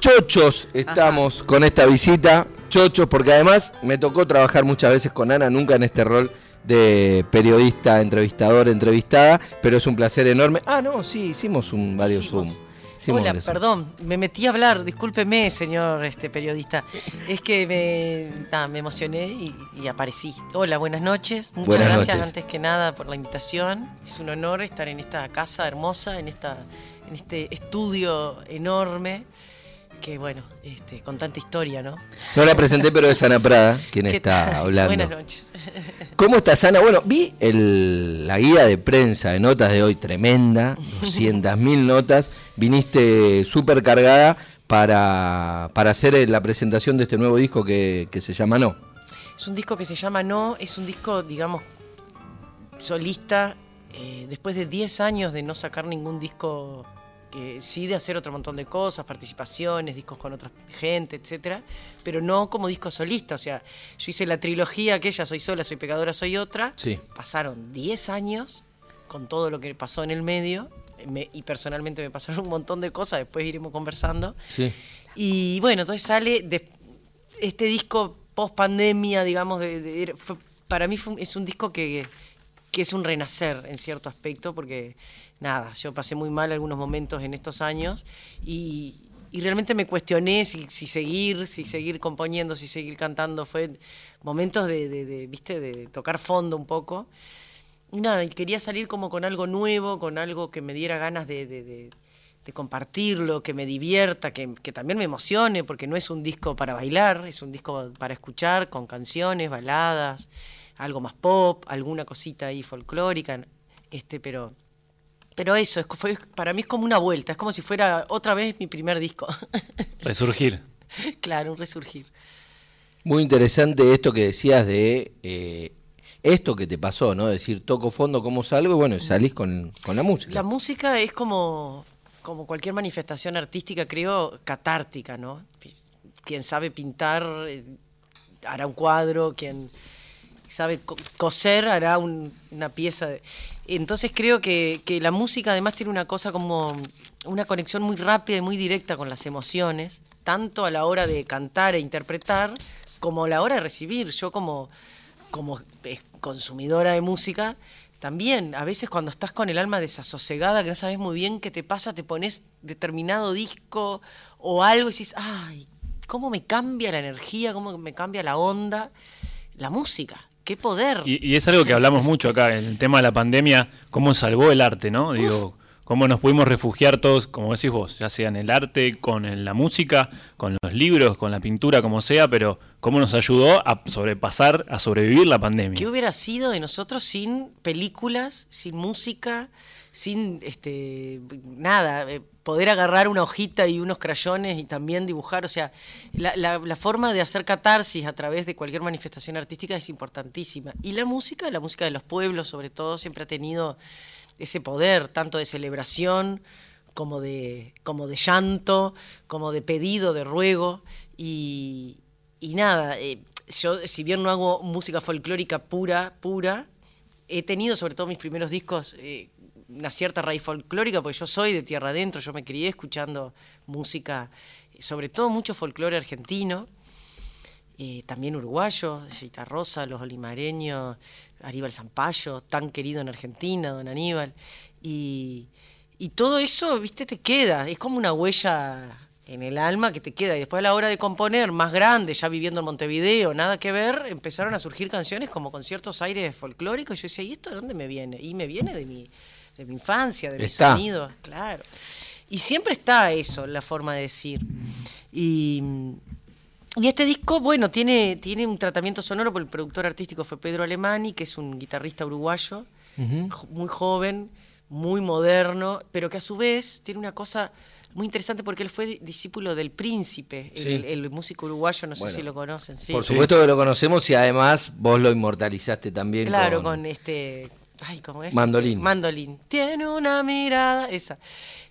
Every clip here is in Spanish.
Chochos estamos con esta visita. Chochos, porque además me tocó trabajar muchas veces con Ana, nunca en este rol de periodista, entrevistador, entrevistada, pero es un placer enorme. Ah, no, sí, hicimos un varios Hicimos. Zoom. Hicimos Hola, varios Zoom. perdón, me metí a hablar, discúlpeme, señor este periodista. Es que me, me emocioné y, y aparecí. Hola, buenas noches. Muchas Buenas gracias noches. antes que nada por la invitación. Es un honor estar en esta casa hermosa, en esta, en este estudio enorme. Que bueno, este, con tanta historia, ¿no? No la presenté, pero es Ana Prada quien ¿Qué está hablando. Buenas noches. ¿Cómo estás, Ana? Bueno, vi el- la guía de prensa de notas de hoy, tremenda, 200.000 notas. Viniste súper cargada para, para hacer la presentación de este nuevo disco que, que se llama No. Es un disco que se llama No, es un disco, digamos, solista. eh, después de 10 años de no sacar ningún disco, eh, sí de hacer otro montón de cosas, participaciones, discos con otra gente, etcétera, pero no como disco solista. O sea, yo hice la trilogía aquella, Soy sola, soy pecadora, soy otra. Sí. Pasaron 10 años con todo lo que pasó en el medio. me- y personalmente me pasaron un montón de cosas, después iremos conversando. Sí. Y bueno, entonces sale de este disco post pandemia, digamos, de, de- fue- para mí fue es un disco que, que es un renacer en cierto aspecto, porque nada, yo pasé muy mal algunos momentos en estos años y, y realmente me cuestioné si, si seguir, si seguir componiendo, si seguir cantando. Fue momentos de, de- de, viste, de tocar fondo un poco. Y nada, y quería salir como con algo nuevo, con algo que me diera ganas de, de- compartirlo, que me divierta, que, que también me emocione, porque no es un disco para bailar, es un disco para escuchar, con canciones, baladas, algo más pop, alguna cosita ahí folclórica, este, pero, pero eso, es, fue, para mí es como una vuelta, es como si fuera otra vez mi primer disco. Resurgir. claro, un resurgir. Muy interesante esto que decías de eh, esto que te pasó, ¿no? Decir, toco fondo, ¿cómo salgo? Y bueno, salís con, con la música. La música es como, como cualquier manifestación artística, creo, catártica, ¿no? Quien sabe pintar eh, hará un cuadro, quien sabe co- coser hará un- una pieza. de- Entonces creo que, la música además tiene una cosa como una conexión muy rápida y muy directa con las emociones, tanto a la hora de cantar e interpretar como a la hora de recibir. Yo como, como consumidora de música, también a veces cuando estás con el alma desasosegada, que no sabes muy bien qué te pasa, te pones determinado disco o algo y dices, ay, cómo me cambia la energía, cómo me cambia la onda, la música, qué poder. Y, y es algo que hablamos mucho acá, en el tema de la pandemia, cómo salvó el arte, ¿no? Digo, cómo nos pudimos refugiar todos, como decís vos, ya sea en el arte, con la música, con los libros, con la pintura, como sea, pero cómo nos ayudó a sobrepasar, a sobrevivir la pandemia. ¿Qué hubiera sido de nosotros sin películas, sin música, sin este nada? eh, poder agarrar una hojita y unos crayones y también dibujar. O sea, la, la- forma de hacer catarsis a través de cualquier manifestación artística es importantísima. Y la música, la música de los pueblos sobre todo, siempre ha tenido ese poder, tanto de celebración como de, como de llanto, como de pedido, de ruego. Y, y nada, eh, yo si bien no hago música folclórica pura, pura, he tenido sobre todo mis primeros discos eh, una cierta raíz folclórica, porque yo soy de tierra adentro, yo me crié escuchando música, sobre todo mucho folclore argentino, eh, también uruguayo, Cita Rosa, los olimareños, Aníbal Zampayo, tan querido en Argentina, don Aníbal. Y, y todo eso, viste, te queda, es como una huella en el alma que te queda. Y después a la hora de componer, más grande, ya viviendo en Montevideo, nada que ver, empezaron a surgir canciones como con ciertos aires folclóricos. Yo decía, ¿y esto de dónde me viene? Y me viene de mi, de mi infancia, de mi Está. sonido, claro. Y siempre está eso, la forma de decir. Y, y este disco, bueno, tiene, tiene un tratamiento sonoro, porque el productor artístico fue Pedro Alemani, que es un guitarrista uruguayo, muy joven, muy moderno, pero que a su vez tiene una cosa muy interesante porque él fue di- discípulo del Príncipe, el, Sí. el músico uruguayo, no Bueno, sé si lo conocen. Sí. Por supuesto que lo conocemos y además vos lo inmortalizaste también Claro, con... con, este. Ay, ¿cómo es? Mandolín. Mandolín. Tiene una mirada, esa.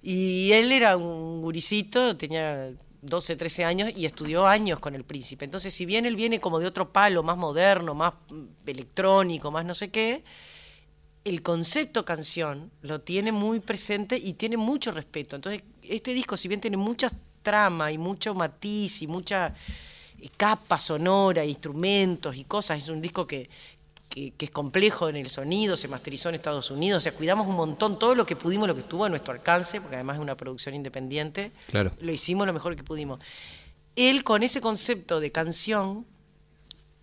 Y él era un guricito, tenía 12, 13 años y estudió años con el príncipe. Entonces, si bien él viene como de otro palo, más moderno, más electrónico, más no sé qué, el concepto canción lo tiene muy presente y tiene mucho respeto. Entonces, este disco, si bien tiene muchas trama y mucho matiz y mucha capa sonora, instrumentos y cosas. Es un disco que, que, que es complejo en el sonido, se masterizó en Estados Unidos, o sea, cuidamos un montón todo lo que pudimos, lo que estuvo a nuestro alcance, porque además es una producción independiente, Claro. lo hicimos lo mejor que pudimos. Él con ese concepto de canción,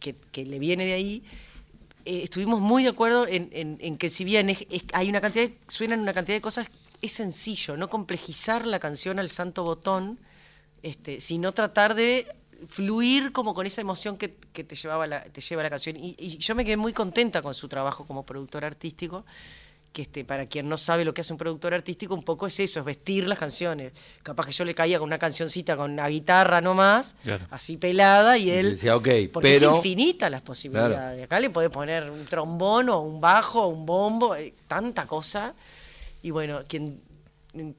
que, que le viene de ahí, eh, estuvimos muy de acuerdo en, en- en que si bien es- es- hay una cantidad, de- suenan una cantidad de cosas, es sencillo, no complejizar la canción al santo botón, este, sino tratar de fluir como con esa emoción que, que te, llevaba la, te lleva la canción. Y, y yo me quedé muy contenta con su trabajo como productor artístico, que este, para quien no sabe lo que hace un productor artístico, un poco es eso, es vestir las canciones. Capaz que yo le caía con una cancioncita con una guitarra nomás, Claro. así pelada, y él... decía, ok, porque pero- es infinita las posibilidades. Acá le podés poner un trombón o un bajo o un bombo, eh, tanta cosa. Y bueno, quien mm,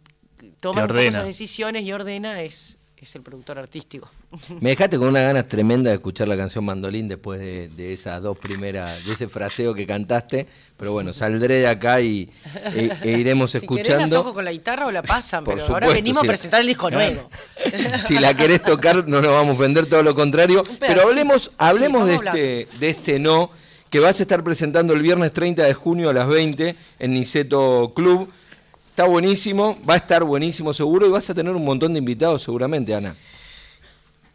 toma un poco ordena. esas decisiones y ordena es, es el productor artístico. Me dejaste con una ganas tremenda de escuchar la canción Mandolín después de, de esas dos primeras, de ese fraseo que cantaste. Pero bueno, saldré de acá y e, e iremos Si querés escuchando. la toco con la guitarra o la pasan, Por pero ahora venimos a presentar el disco nuevo. si la querés tocar, no nos vamos a ofender, todo lo contrario. Pero hablemos, Sí, hablemos de, este, de este no, que vas a estar presentando el viernes 30 de junio a las 20 en Niceto Club. Está buenísimo, va a estar buenísimo seguro y vas a tener un montón de invitados seguramente, Ana.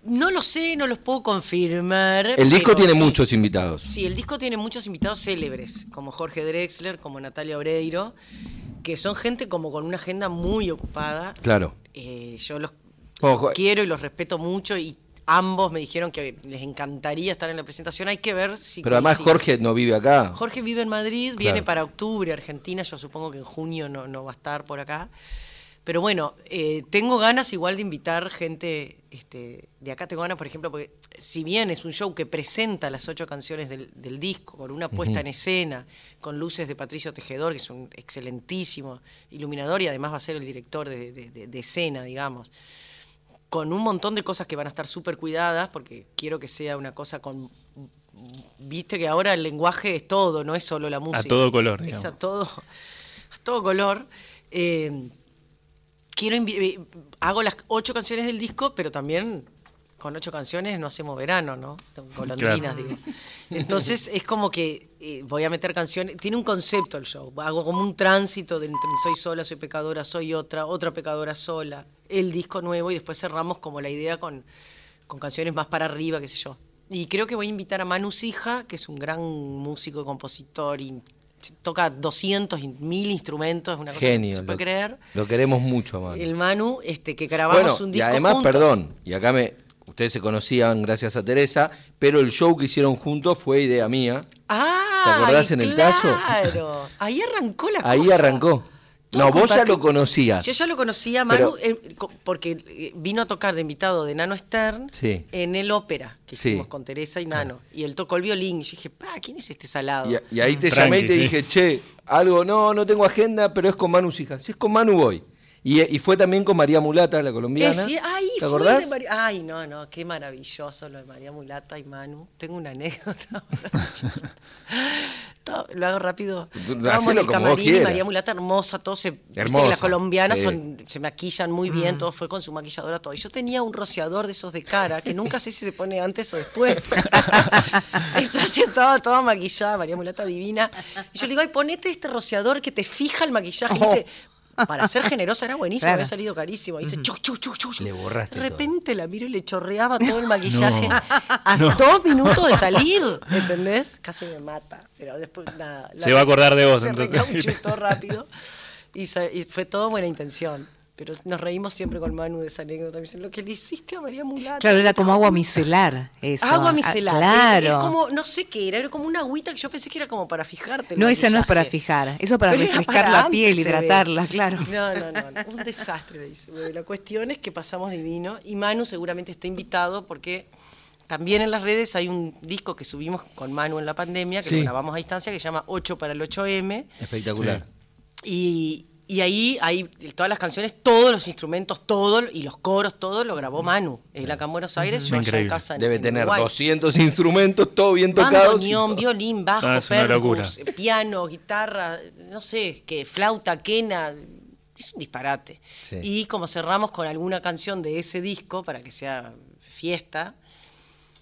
No lo sé, no los puedo confirmar. El disco tiene sí. muchos invitados. Sí, el disco tiene muchos invitados célebres, como Jorge Drexler, como Natalia Oreiro, que son gente como con una agenda muy ocupada. Claro. Eh, yo los Ojo. quiero y los respeto mucho y ambos me dijeron que les encantaría estar en la presentación. Hay que ver si. Pero además. Jorge no vive acá. Jorge vive en Madrid, viene Claro. para octubre, Argentina. Yo supongo que en junio no, no va a estar por acá. Pero bueno, eh, tengo ganas igual de invitar gente este, de acá. Tengo ganas, por ejemplo, porque si bien es un show que presenta las ocho canciones del, del disco, con una puesta en escena, con luces de Patricio Tejedor, que es un excelentísimo iluminador y además va a ser el director de, de- de- de escena, digamos con un montón de cosas que van a estar súper cuidadas, porque quiero que sea una cosa con... Viste que ahora el lenguaje es todo, no es solo la música. todo color, Es digamos. a todo, a todo color. Eh, quiero eh, hago las ocho canciones del disco, pero también con ocho canciones no hacemos verano, ¿no? Golondrinas, Claro. digo. Entonces es como que eh, voy a meter canciones, tiene un concepto el show, hago como un tránsito de entre soy sola, soy pecadora, soy otra, otra pecadora sola, el disco nuevo y después cerramos como la idea con, con canciones más para arriba, qué sé yo. Y creo que voy a invitar a Manu Sija, que es un gran músico, compositor y toca 200 y 1000 instrumentos, es una cosa que Genio. se puede lo, creer. lo queremos mucho, Manu. El Manu, este, que grabamos Bueno, un y disco además, juntos. perdón, y acá me, ustedes se conocían gracias a Teresa, pero el show que hicieron juntos fue idea mía. Ah, ¿Te acordás en el caso? Claro. Ahí arrancó la Ahí cosa. arrancó. No, vos ya lo conocías. Yo ya lo conocía, Manu, Pero- eh, porque eh, vino a tocar de invitado de Nano Stern Sí. en el ópera que Sí. hicimos con Teresa y Nano. Y él tocó el violín. Y yo dije, pa, ¿quién es este salado? Y, y ahí te Tranqui, llamé y te sí. dije, che, algo, no, no tengo agenda, pero es con Manu Sija. Si es con Manu voy. Y, y fue también con María Mulata, la colombiana. Eh, sí, ay, ¿Te fue acordás? Ay, no, no, qué maravilloso lo de María Mulata y Manu. Tengo una anécdota. Todo- lo hago rápido. Estábamos en el camarín. María Mulata hermosa, todos se, viste que Hermosa, las colombianas sí. son, se maquillan muy bien, todo fue con su maquilladora, todo. Y yo tenía un rociador de esos de cara, que nunca sé si se pone antes o después. Entonces estaba toda maquillada, María Mulata divina. Y yo le digo, ay, ponete este rociador que te fija el maquillaje. Y dice, para ser generosa era buenísimo, Claro. había salido carísimo. Y dice, chu, chu, chu, chu, chu. Le borraste De todo. repente la miro y le chorreaba todo el maquillaje. A dos minutos de salir, ¿entendés? Casi me mata. Pero después nada. la- Se va a acordar de vos, Se entonces. rápido. Y, sa- y fue todo buena intención. Pero nos reímos siempre con Manu de esa anécdota. Me dice, lo que le hiciste a María Mulata. Claro, era como agua micelar. Eso. Agua Ah, micelar. claro. Es, es como, no sé qué era, era como una agüita que yo pensé que era como para fijarte. No, esa no es para fijar, eso para Pero era refrescar para la piel, hidratarla, claro. No, no, no, no, un desastre, me dice. Bueno, la cuestión es que pasamos divino y Manu seguramente está invitado porque también en las redes hay un disco que subimos con Manu en la pandemia, que Sí. lo grabamos a distancia, que se llama 8 para el 8M. Espectacular. Y, y ahí hay todas las canciones, todos los instrumentos, todo, y los coros, todo lo grabó Manu. Él acá en Buenos Aires, yo allá en casa en Debe en tener Uruguay. 200 instrumentos, todo bien tocados. Bandoneón, violín, bajo, Ah, percus, eh, piano, guitarra, no sé, que flauta, quena. es un disparate. Sí. Y como cerramos con alguna canción de ese disco, para que sea fiesta,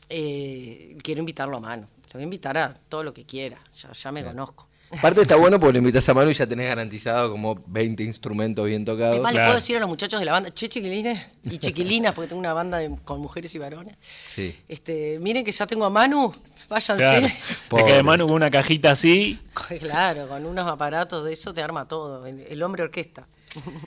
eh, quiero invitarlo a mano. Lo voy a invitar a todo lo que quiera, ya, ya me conozco. Aparte está bueno porque le invitas a Manu y ya tenés garantizado como 20 instrumentos bien tocados. Es más, le Claro. puedo decir a los muchachos de la banda, che, chiquilines y chiquilinas, porque tengo una banda de- con mujeres y varones. Sí. Este, miren que ya tengo a Manu, váyanse. Claro. Es Pobre. que de mano con una cajita así. Claro, con unos aparatos de eso te arma todo, el, el hombre orquesta.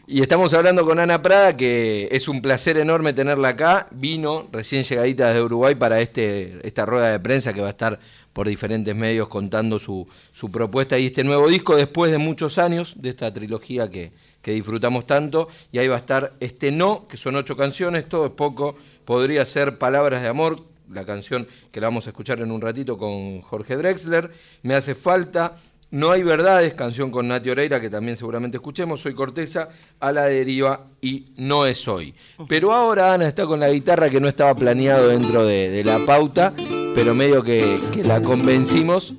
Y estamos hablando con Ana Prada, que es un placer enorme tenerla acá. Vino recién llegadita desde Uruguay para este, esta rueda de prensa que va a estar por diferentes medios contando su, su propuesta y este nuevo disco después de muchos años de esta trilogía que, que disfrutamos tanto. Y ahí va a estar este No, que son ocho canciones, todo es poco. Podría ser Palabras de Amor, la canción que la vamos a escuchar en un ratito con Jorge Drexler. Me hace falta. No hay verdades, canción con Nati Oreira, que también seguramente escuchemos. Soy Corteza, a la deriva y no es hoy. Pero ahora Ana está con la guitarra que no estaba planeado dentro de, de la pauta, pero medio que, que la convencimos.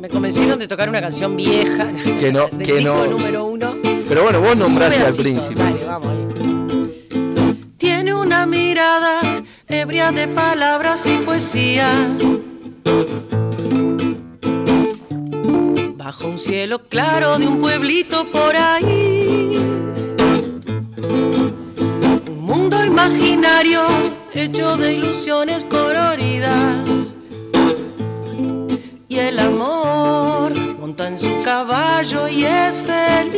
Me convencieron de tocar una canción vieja Que no, del que disco no. número uno. Pero bueno, vos nombraste al príncipe. Dale, vamos ahí. Tiene una mirada ebria de palabras y poesía. Bajo un cielo claro de un pueblito por ahí. Un mundo imaginario hecho de ilusiones coloridas. Y el amor monta en su caballo y es feliz.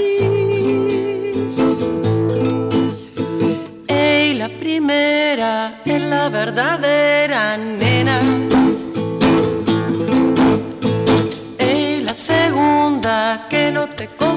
Ey, la primera es la verdadera nena. Segunda que no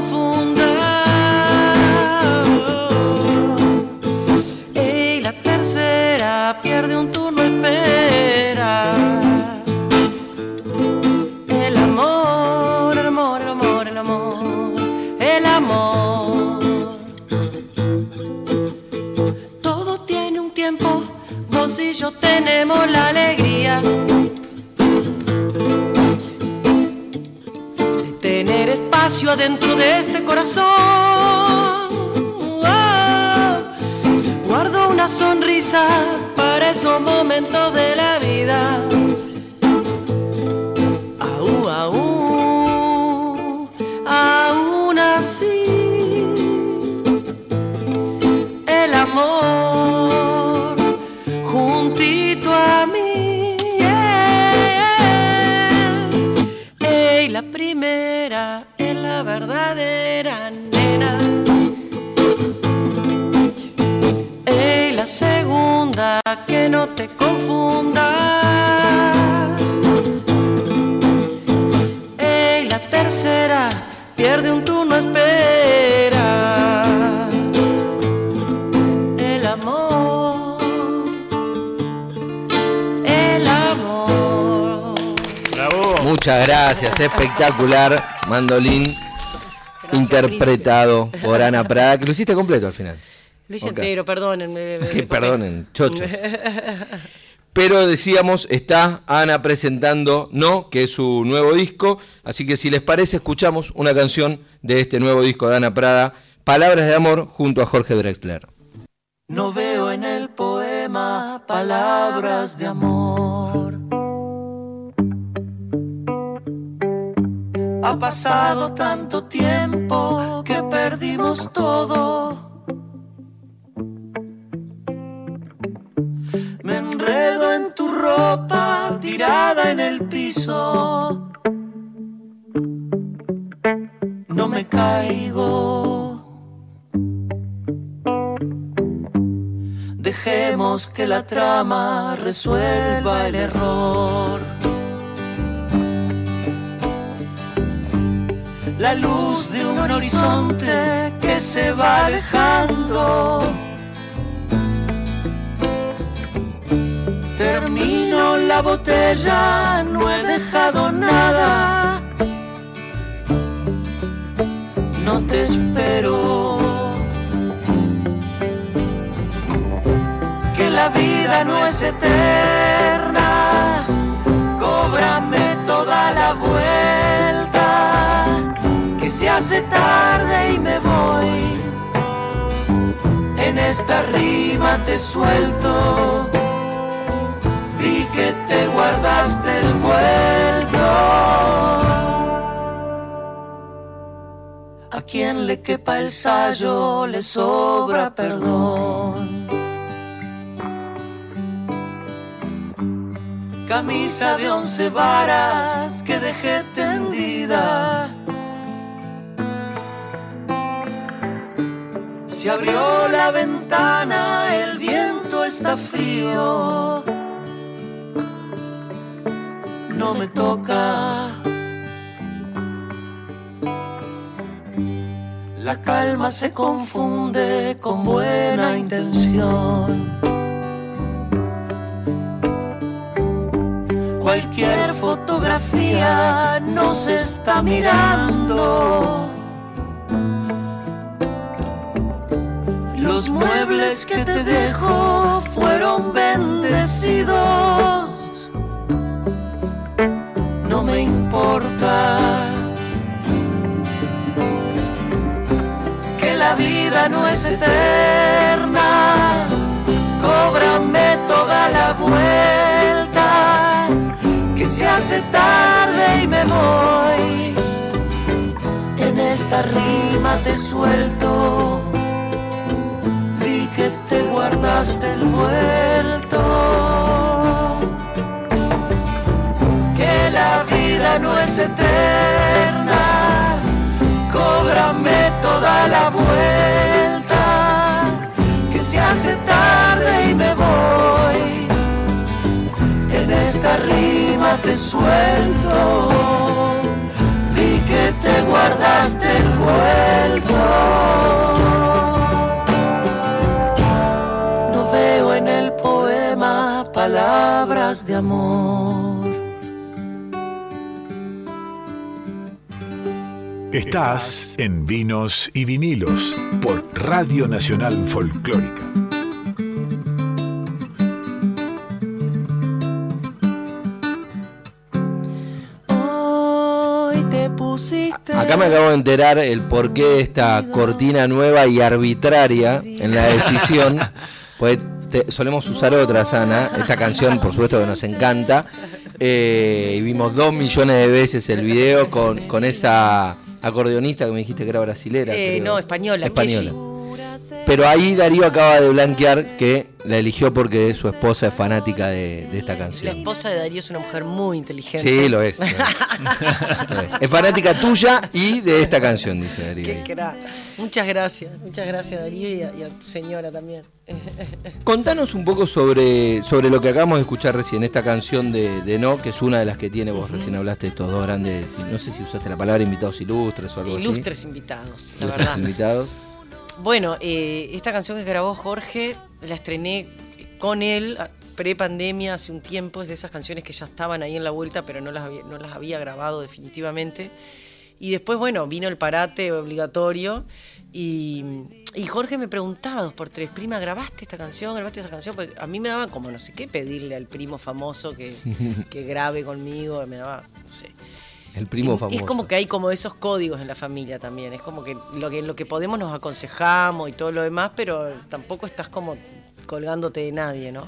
adentro de este corazón. Oh, guardo una sonrisa para esos momentos de la vida. Gracias, espectacular. Mandolín interpretado por Ana Prada, que lo hiciste completo al final. Luis Ok. entero, perdónenme. me- Que me- perdonen, chochos. Pero decíamos, está Ana presentando No, que es su nuevo disco. Así que si les parece, escuchamos una canción de este nuevo disco de Ana Prada, Palabras de Amor, junto a Jorge Drexler. No veo en el poema palabras de amor. Ha pasado tanto tiempo que perdimos todo. Me enredo en tu ropa tirada en el piso. No me caigo. Dejemos que la trama resuelva el error. La luz de un horizonte que se va alejando. Termino la botella, no he dejado nada. No te espero. que la vida no es eterna. Hace tarde y me voy. En esta rima te suelto. Vi que te guardaste el vuelto. A quien le quepa el sayo le sobra perdón. Camisa de once varas que dejé tendida. Se abrió la ventana, el viento está frío. No me toca. La calma se confunde con buena intención. Cualquier fotografía nos está mirando. Que te dejo fueron bendecidos. No me importa. Que la vida no es eterna. Cóbrame toda la vuelta. Que se hace tarde y me voy. En esta rima te suelto te guardaste el vuelto. Que la vida no es eterna, cóbrame toda la vuelta. Que se hace tarde y me voy. En esta rima te suelto. Vi que te guardaste el vuelto. De amor. Estás en Vinos y Vinilos por Radio Nacional Folclórica. Hoy te pusiste. Acá me acabo de enterar el porqué de esta cortina nueva y arbitraria en la decisión. Pues te- solemos usar otra, Sana. Esta canción, por supuesto, que nos encanta. Eh, y vimos dos millones de veces el video con, con esa acordeonista que me dijiste que era brasilera. Eh, no, española, Española. Pero ahí Darío acaba de blanquear que la eligió porque su esposa es fanática de, de esta La canción. esposa de Darío es una mujer muy inteligente. Sí, lo es. lo es. Lo es. Es fanática tuya y de esta canción, dice Darío. Qué. Muchas gracias, muchas gracias Darío y a, y a tu señora también. Contanos un poco sobre, sobre lo que acabamos de escuchar recién, esta canción de, de No, que es una de las que tiene, vos recién hablaste de estos dos grandes, no sé si usaste la palabra invitados ilustres o algo Ilustres invitados, así. la Ilustres verdad. invitados. Bueno, eh, esta canción que grabó Jorge la estrené con él a- pre-pandemia hace un tiempo. Es de esas canciones que ya estaban ahí en la vuelta, pero no las había, no las había grabado definitivamente. Y después, bueno, vino el parate obligatorio y, y Jorge me preguntaba dos por tres, prima, ¿grabaste esta canción? ¿Grabaste esta canción? Porque a mí me daba como no sé qué pedirle al primo famoso que, que grabe conmigo, me daba, no sé. El primo famoso. Es como que hay como esos códigos en la familia también. Es como que lo que, lo que podemos nos aconsejamos y todo lo demás, pero tampoco estás como colgándote de nadie, ¿no?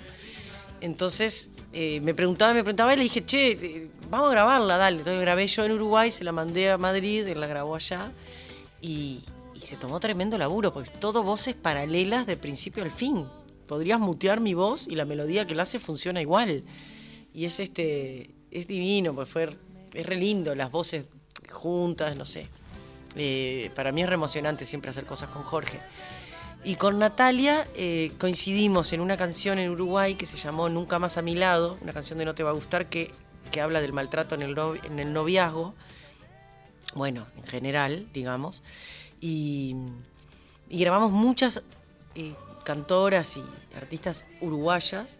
Entonces eh, me preguntaba, me preguntaba y le dije, che, eh, vamos a grabarla, dale. Entonces grabé yo en Uruguay, se la mandé a Madrid, él la grabó allá y, y se tomó tremendo laburo, porque es todo voces paralelas de principio al fin. Podrías mutear mi voz y la melodía que la hace funciona igual. Y es este, es divino, pues fue, es re lindo, las voces juntas, no sé. Eh, para mí es re emocionante siempre hacer cosas con Jorge. Y con Natalia eh, coincidimos en una canción en Uruguay que se llamó Nunca más a mi lado, una canción de No te va a gustar que, que habla del maltrato en el, en el noviazgo, bueno, en general, digamos. Y, y grabamos muchas eh, cantoras y artistas uruguayas.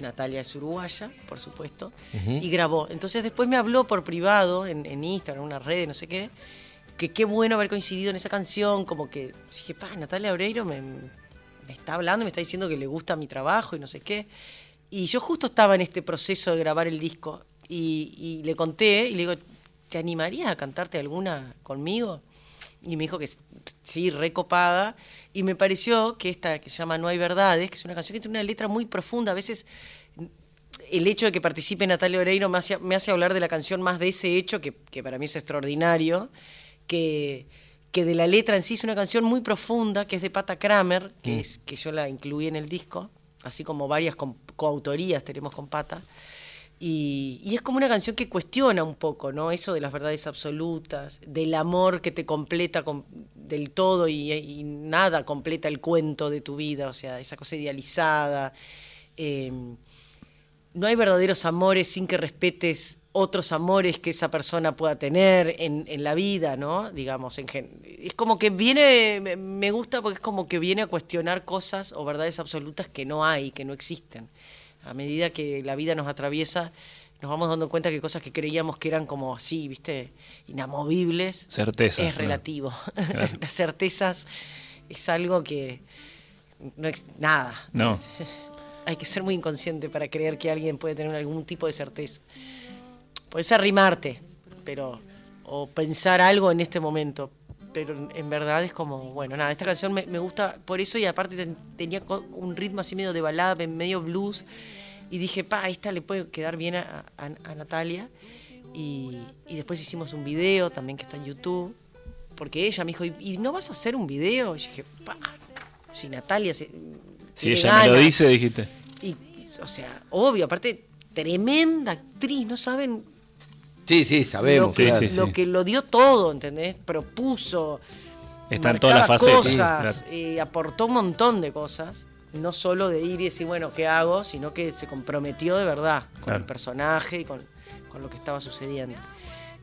Natalia es uruguaya, por supuesto, y grabó. Entonces después me habló por privado, en, en Instagram, en una red, no sé qué, que qué bueno haber coincidido en esa canción, como que dije, pa, Natalia Oreiro me, me está hablando, me está diciendo que le gusta mi trabajo y no sé qué. Y yo justo estaba en este proceso de grabar el disco y, y le conté y le digo, ¿te animarías a cantarte alguna conmigo? Y me dijo que sí, recopada. Y me pareció que esta que se llama No hay verdades, que es una canción que tiene una letra muy profunda, a veces el hecho de que participe Natalia Oreiro me hace, me hace hablar de la canción más de ese hecho, que, que para mí es extraordinario, que, que de la letra en sí es una canción muy profunda, que es de Pata Kramer, que, es, que yo la incluí en el disco, así como varias co- coautorías tenemos con Pata. Y, y es como una canción que cuestiona un poco, ¿no? Eso de las verdades absolutas, del amor que te completa del todo y, nada completa el cuento de tu vida, o sea, esa cosa idealizada. Eh, no hay verdaderos amores sin que respetes otros amores que esa persona pueda tener en, la vida, ¿no? Digamos, en gen- es como que viene, me gusta porque es como que viene a cuestionar cosas o verdades absolutas que no hay, que no existen. A medida que la vida nos atraviesa, nos vamos dando cuenta que cosas que creíamos que eran como así, ¿viste? Inamovibles. Certezas, Es relativo. Claro. Las certezas es algo que no es nada. No. Hay que ser muy inconsciente para creer que alguien puede tener algún tipo de certeza. Puedes arrimarte, pero o pensar algo en este momento, pero en- verdad es como, bueno, nada, esta canción me, me gusta por eso y aparte ten- tenía un ritmo así medio de balada, medio blues, y dije, pa, esta le puede quedar bien a, a- a Natalia. Y, y después hicimos un video también que está en YouTube, porque ella me dijo, ¿y, y no vas a hacer un video? Y yo dije, pa, si Natalia se, Si ella me lo ganas". dice, dijiste. Y, o sea, obvio, aparte, tremenda actriz, no saben Sí, sí, sabemos. lo, que, claro. Sí, sí, lo sí. que lo dio todo, ¿entendés? Propuso, Está en todas las facetas. cosas, Sí, claro. eh, aportó un montón de cosas, no solo de ir y decir, bueno, ¿qué hago? Sino que se comprometió de verdad con Claro. el personaje y con, con lo que estaba sucediendo.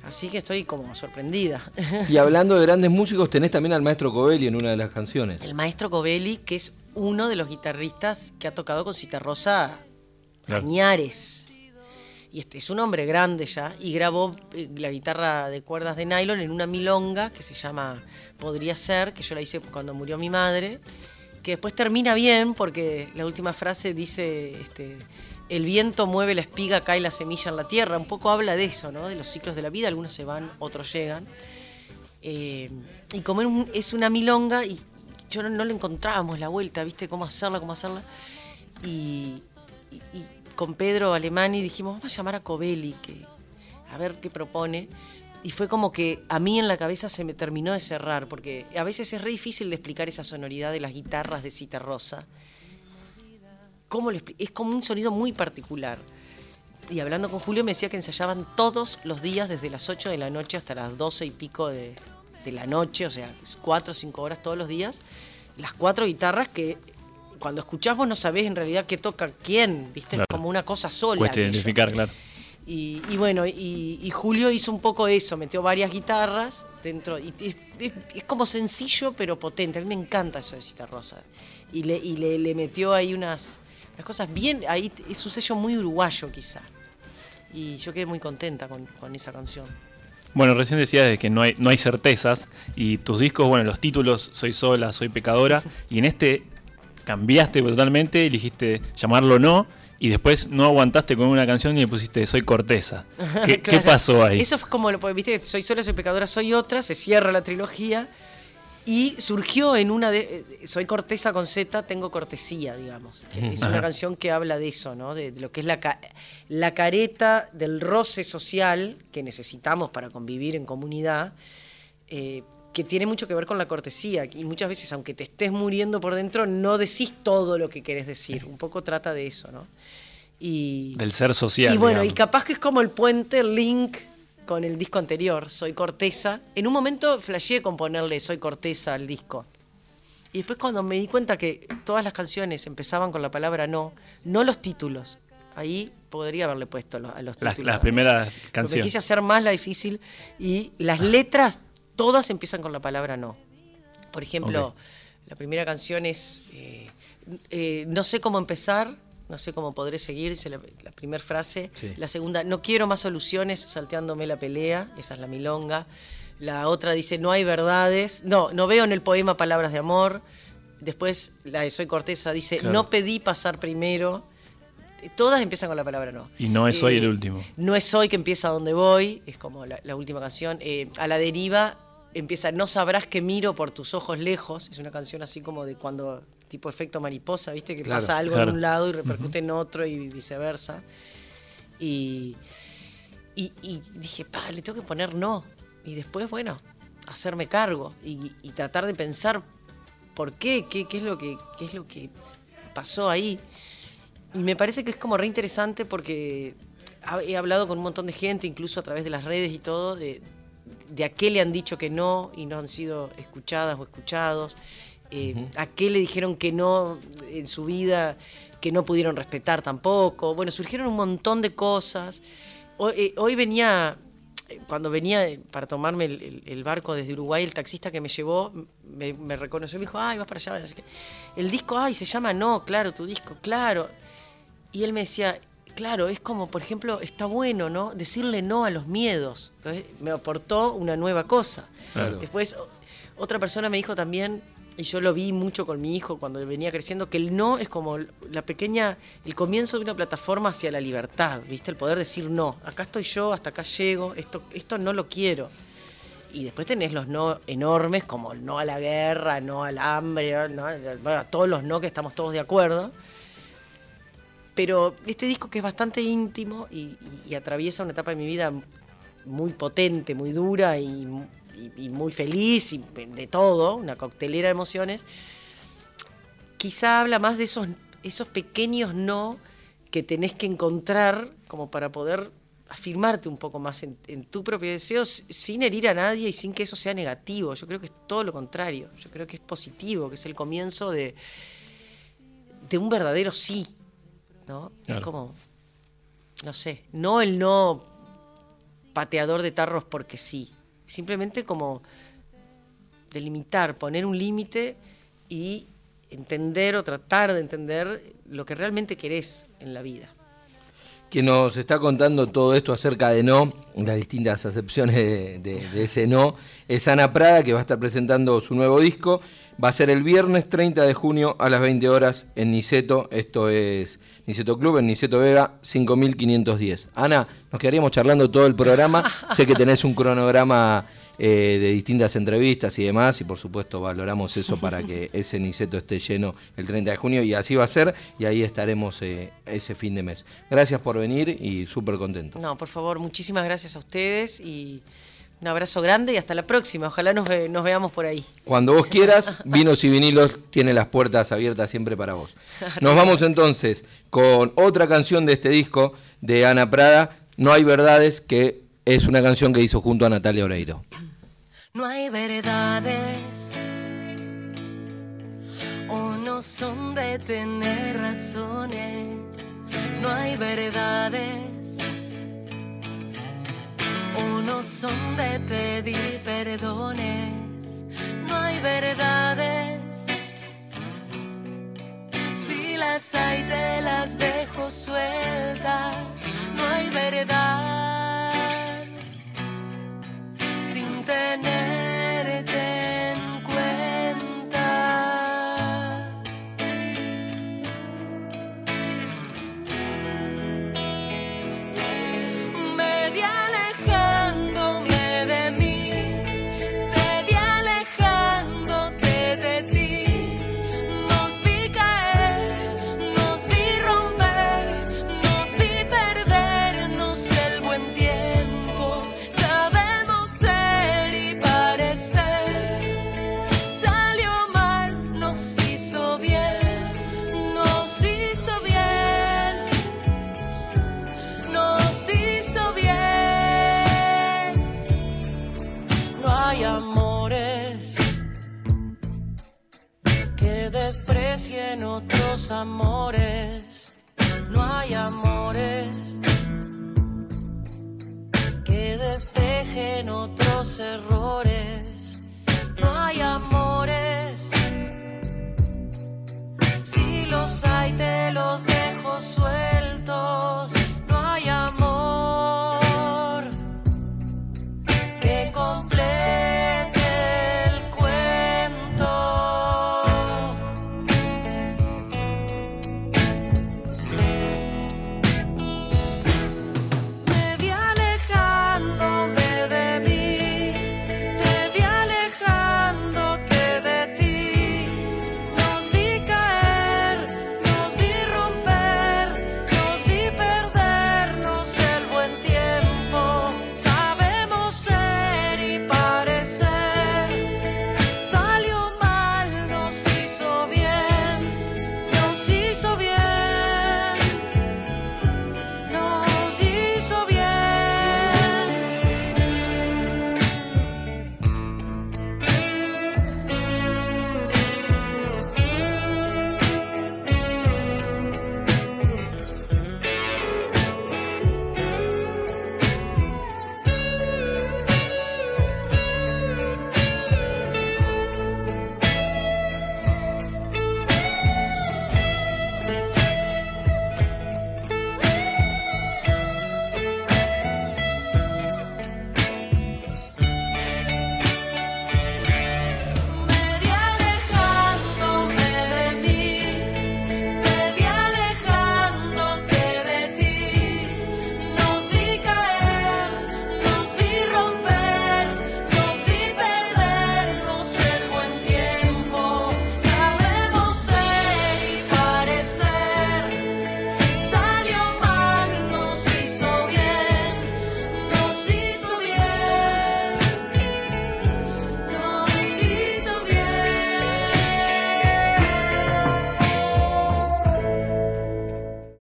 Así que estoy como sorprendida. Y hablando de grandes músicos, tenés también al maestro Covelli en una de las canciones. El maestro Covelli, que es uno de los guitarristas que ha tocado con Citarrosa Claro. añares. Y este es un hombre grande ya y grabó eh, la guitarra de cuerdas de nylon en una milonga que se llama Podría ser, que yo la hice cuando murió mi madre, que después termina bien porque la última frase dice este, el viento mueve la espiga, cae la semilla en la tierra. Un poco habla de eso, ¿no? De los ciclos de la vida, algunos se van, otros llegan. Eh, y como es una milonga, y yo no, no le encontrábamos la vuelta, ¿viste? Cómo hacerla, cómo hacerla. Y con Pedro Alemani dijimos, vamos a llamar a Covelli, que, a ver qué propone. Y fue como que a mí en la cabeza se me terminó de cerrar, porque a veces es re difícil de explicar esa sonoridad de las guitarras de Cita Rosa. ¿Cómo Es como un sonido muy particular. Y hablando con Julio me decía que ensayaban todos los días desde las 8 de la noche hasta las 12 y pico de, de la noche, o sea, 4 o 5 horas todos los días. Las cuatro guitarras que cuando escuchás vos no sabés en realidad qué toca quién, ¿viste? Claro. Es como una cosa sola. Cuesta identificar, claro. Y, y bueno, y, y Julio hizo un poco eso, metió varias guitarras dentro. Y es, es- es como sencillo pero potente. A mí me encanta eso de Cita Rosa. Y le, y le, le metió ahí unas, unas cosas bien. Ahí es un sello muy uruguayo, quizá. Y yo quedé muy contenta con, con esa canción. Bueno, recién decías de que no hay, no hay certezas y tus discos, bueno, los títulos Soy sola, Soy pecadora y en este cambiaste totalmente, elegiste llamarlo no y después no aguantaste con una canción y le pusiste Soy corteza. ¿Qué, pasó ahí? Eso fue como, lo- viste, soy sola, soy pecadora, soy otra, se cierra la trilogía y surgió en una de, eh, soy corteza con Z, tengo cortesía, digamos. que Es una canción que habla de eso, ¿no? De, de lo que es la, ca- la careta del roce social que necesitamos para convivir en comunidad. eh, que tiene mucho que ver con la cortesía y muchas veces aunque te estés muriendo por dentro no decís todo lo que querés decir un poco trata de eso no y Del ser social. y bueno, y digamos. capaz que es como el puente, el link con el disco anterior, Soy Corteza. En un momento flasheé con ponerle Soy Corteza al disco. Y después cuando me di cuenta que todas las canciones empezaban con la palabra no, no los títulos, ahí podría haberle puesto a los las, títulos. las primeras Pero Me canciones. quise hacer más la difícil y las letras todas empiezan con la palabra no. Por ejemplo, la primera canción es eh, eh, No sé cómo empezar, no sé cómo podré seguir, dice la, la primera frase. Sí. La segunda, No quiero más soluciones, salteándome la pelea, esa es la milonga. La otra dice No hay verdades, no, no veo en el poema palabras de amor. Después la de Soy Corteza dice Claro. No pedí pasar primero. Todas empiezan con la palabra no. Y no es hoy Eh, el último. no es hoy que empieza donde voy, es como la, la última canción. Eh, a la deriva empieza, no sabrás que miro por tus ojos lejos, es una canción así como de cuando, tipo efecto mariposa, viste, que Claro, pasa algo claro. en un lado y repercute en otro y viceversa. Y, y, y dije, pa, le tengo que poner no. Y después, bueno, hacerme cargo y, y tratar de pensar por qué, qué, qué es lo que, qué es lo que pasó ahí. Y me parece que es como re interesante porque he hablado con un montón de gente, incluso a través de las redes y todo, de, de a qué le han dicho que no y no han sido escuchadas o escuchados, eh, a qué le dijeron que no en su vida, que no pudieron respetar tampoco. Bueno, surgieron un montón de cosas. Hoy, eh, hoy venía, cuando venía para tomarme el, el- el barco desde Uruguay, el taxista que me llevó me, me reconoció y me dijo, ay, vas para allá. así que, El disco, ay, se llama No, claro, tu disco, claro. Y él me decía, claro, es como, por ejemplo, está bueno, ¿no? Decirle no a los miedos. Entonces me aportó una nueva cosa. Claro. Después, otra persona me dijo también, y yo lo vi mucho con mi hijo cuando venía creciendo, que el no es como la pequeña, el comienzo de una plataforma hacia la libertad, ¿viste? El poder decir no. Acá estoy yo, hasta acá llego, esto, esto no lo quiero. Y después tenés los no enormes, como el no a la guerra, no al hambre, no, bueno, todos los no que estamos todos de acuerdo. Pero este disco que es bastante íntimo y, atraviesa una etapa de mi vida muy potente, muy dura y, muy feliz de todo, una coctelera de emociones, quizá habla más de esos, esos pequeños no que tenés que encontrar como para poder afirmarte un poco más en, en tu propio deseo sin herir a nadie y sin que eso sea negativo. Yo creo que es todo lo contrario. Yo creo que es positivo, que es el comienzo de, de un verdadero sí. ¿No? Es como, no sé, no el no pateador de tarros porque sí. Simplemente como delimitar, poner un límite y entender o tratar de entender lo que realmente querés en la vida. Quien nos está contando todo esto acerca de no, las distintas acepciones de, de- de ese no, es Ana Prada, que va a estar presentando su nuevo disco. Va a ser el viernes 30 de junio a las 20 horas en Niceto. Esto es Niceto Club, en Niceto Vega, 5510. Ana, nos quedaríamos charlando todo el programa. sé que tenés un cronograma eh, de distintas entrevistas y demás, y por supuesto valoramos eso para que ese Niceto esté lleno el 30 de junio, y así va a ser, y ahí estaremos eh, ese fin de mes. Gracias por venir y súper contento. No, por favor, muchísimas gracias a ustedes y un abrazo grande y hasta la próxima. Ojalá nos, ve- nos veamos por ahí. Cuando vos quieras, Vinos y Vinilos tiene las puertas abiertas siempre para vos. Nos vamos entonces con otra canción de este disco de Ana Prada, No hay verdades, que es una canción que hizo junto a Natalia Oreiro. No hay verdades o no son de tener razones. No hay verdades o no son de pedir perdones. No hay verdades. Si las hay te las dejo sueltas. No hay verdad sin tenerte amores. No hay amores que despejen otros errores.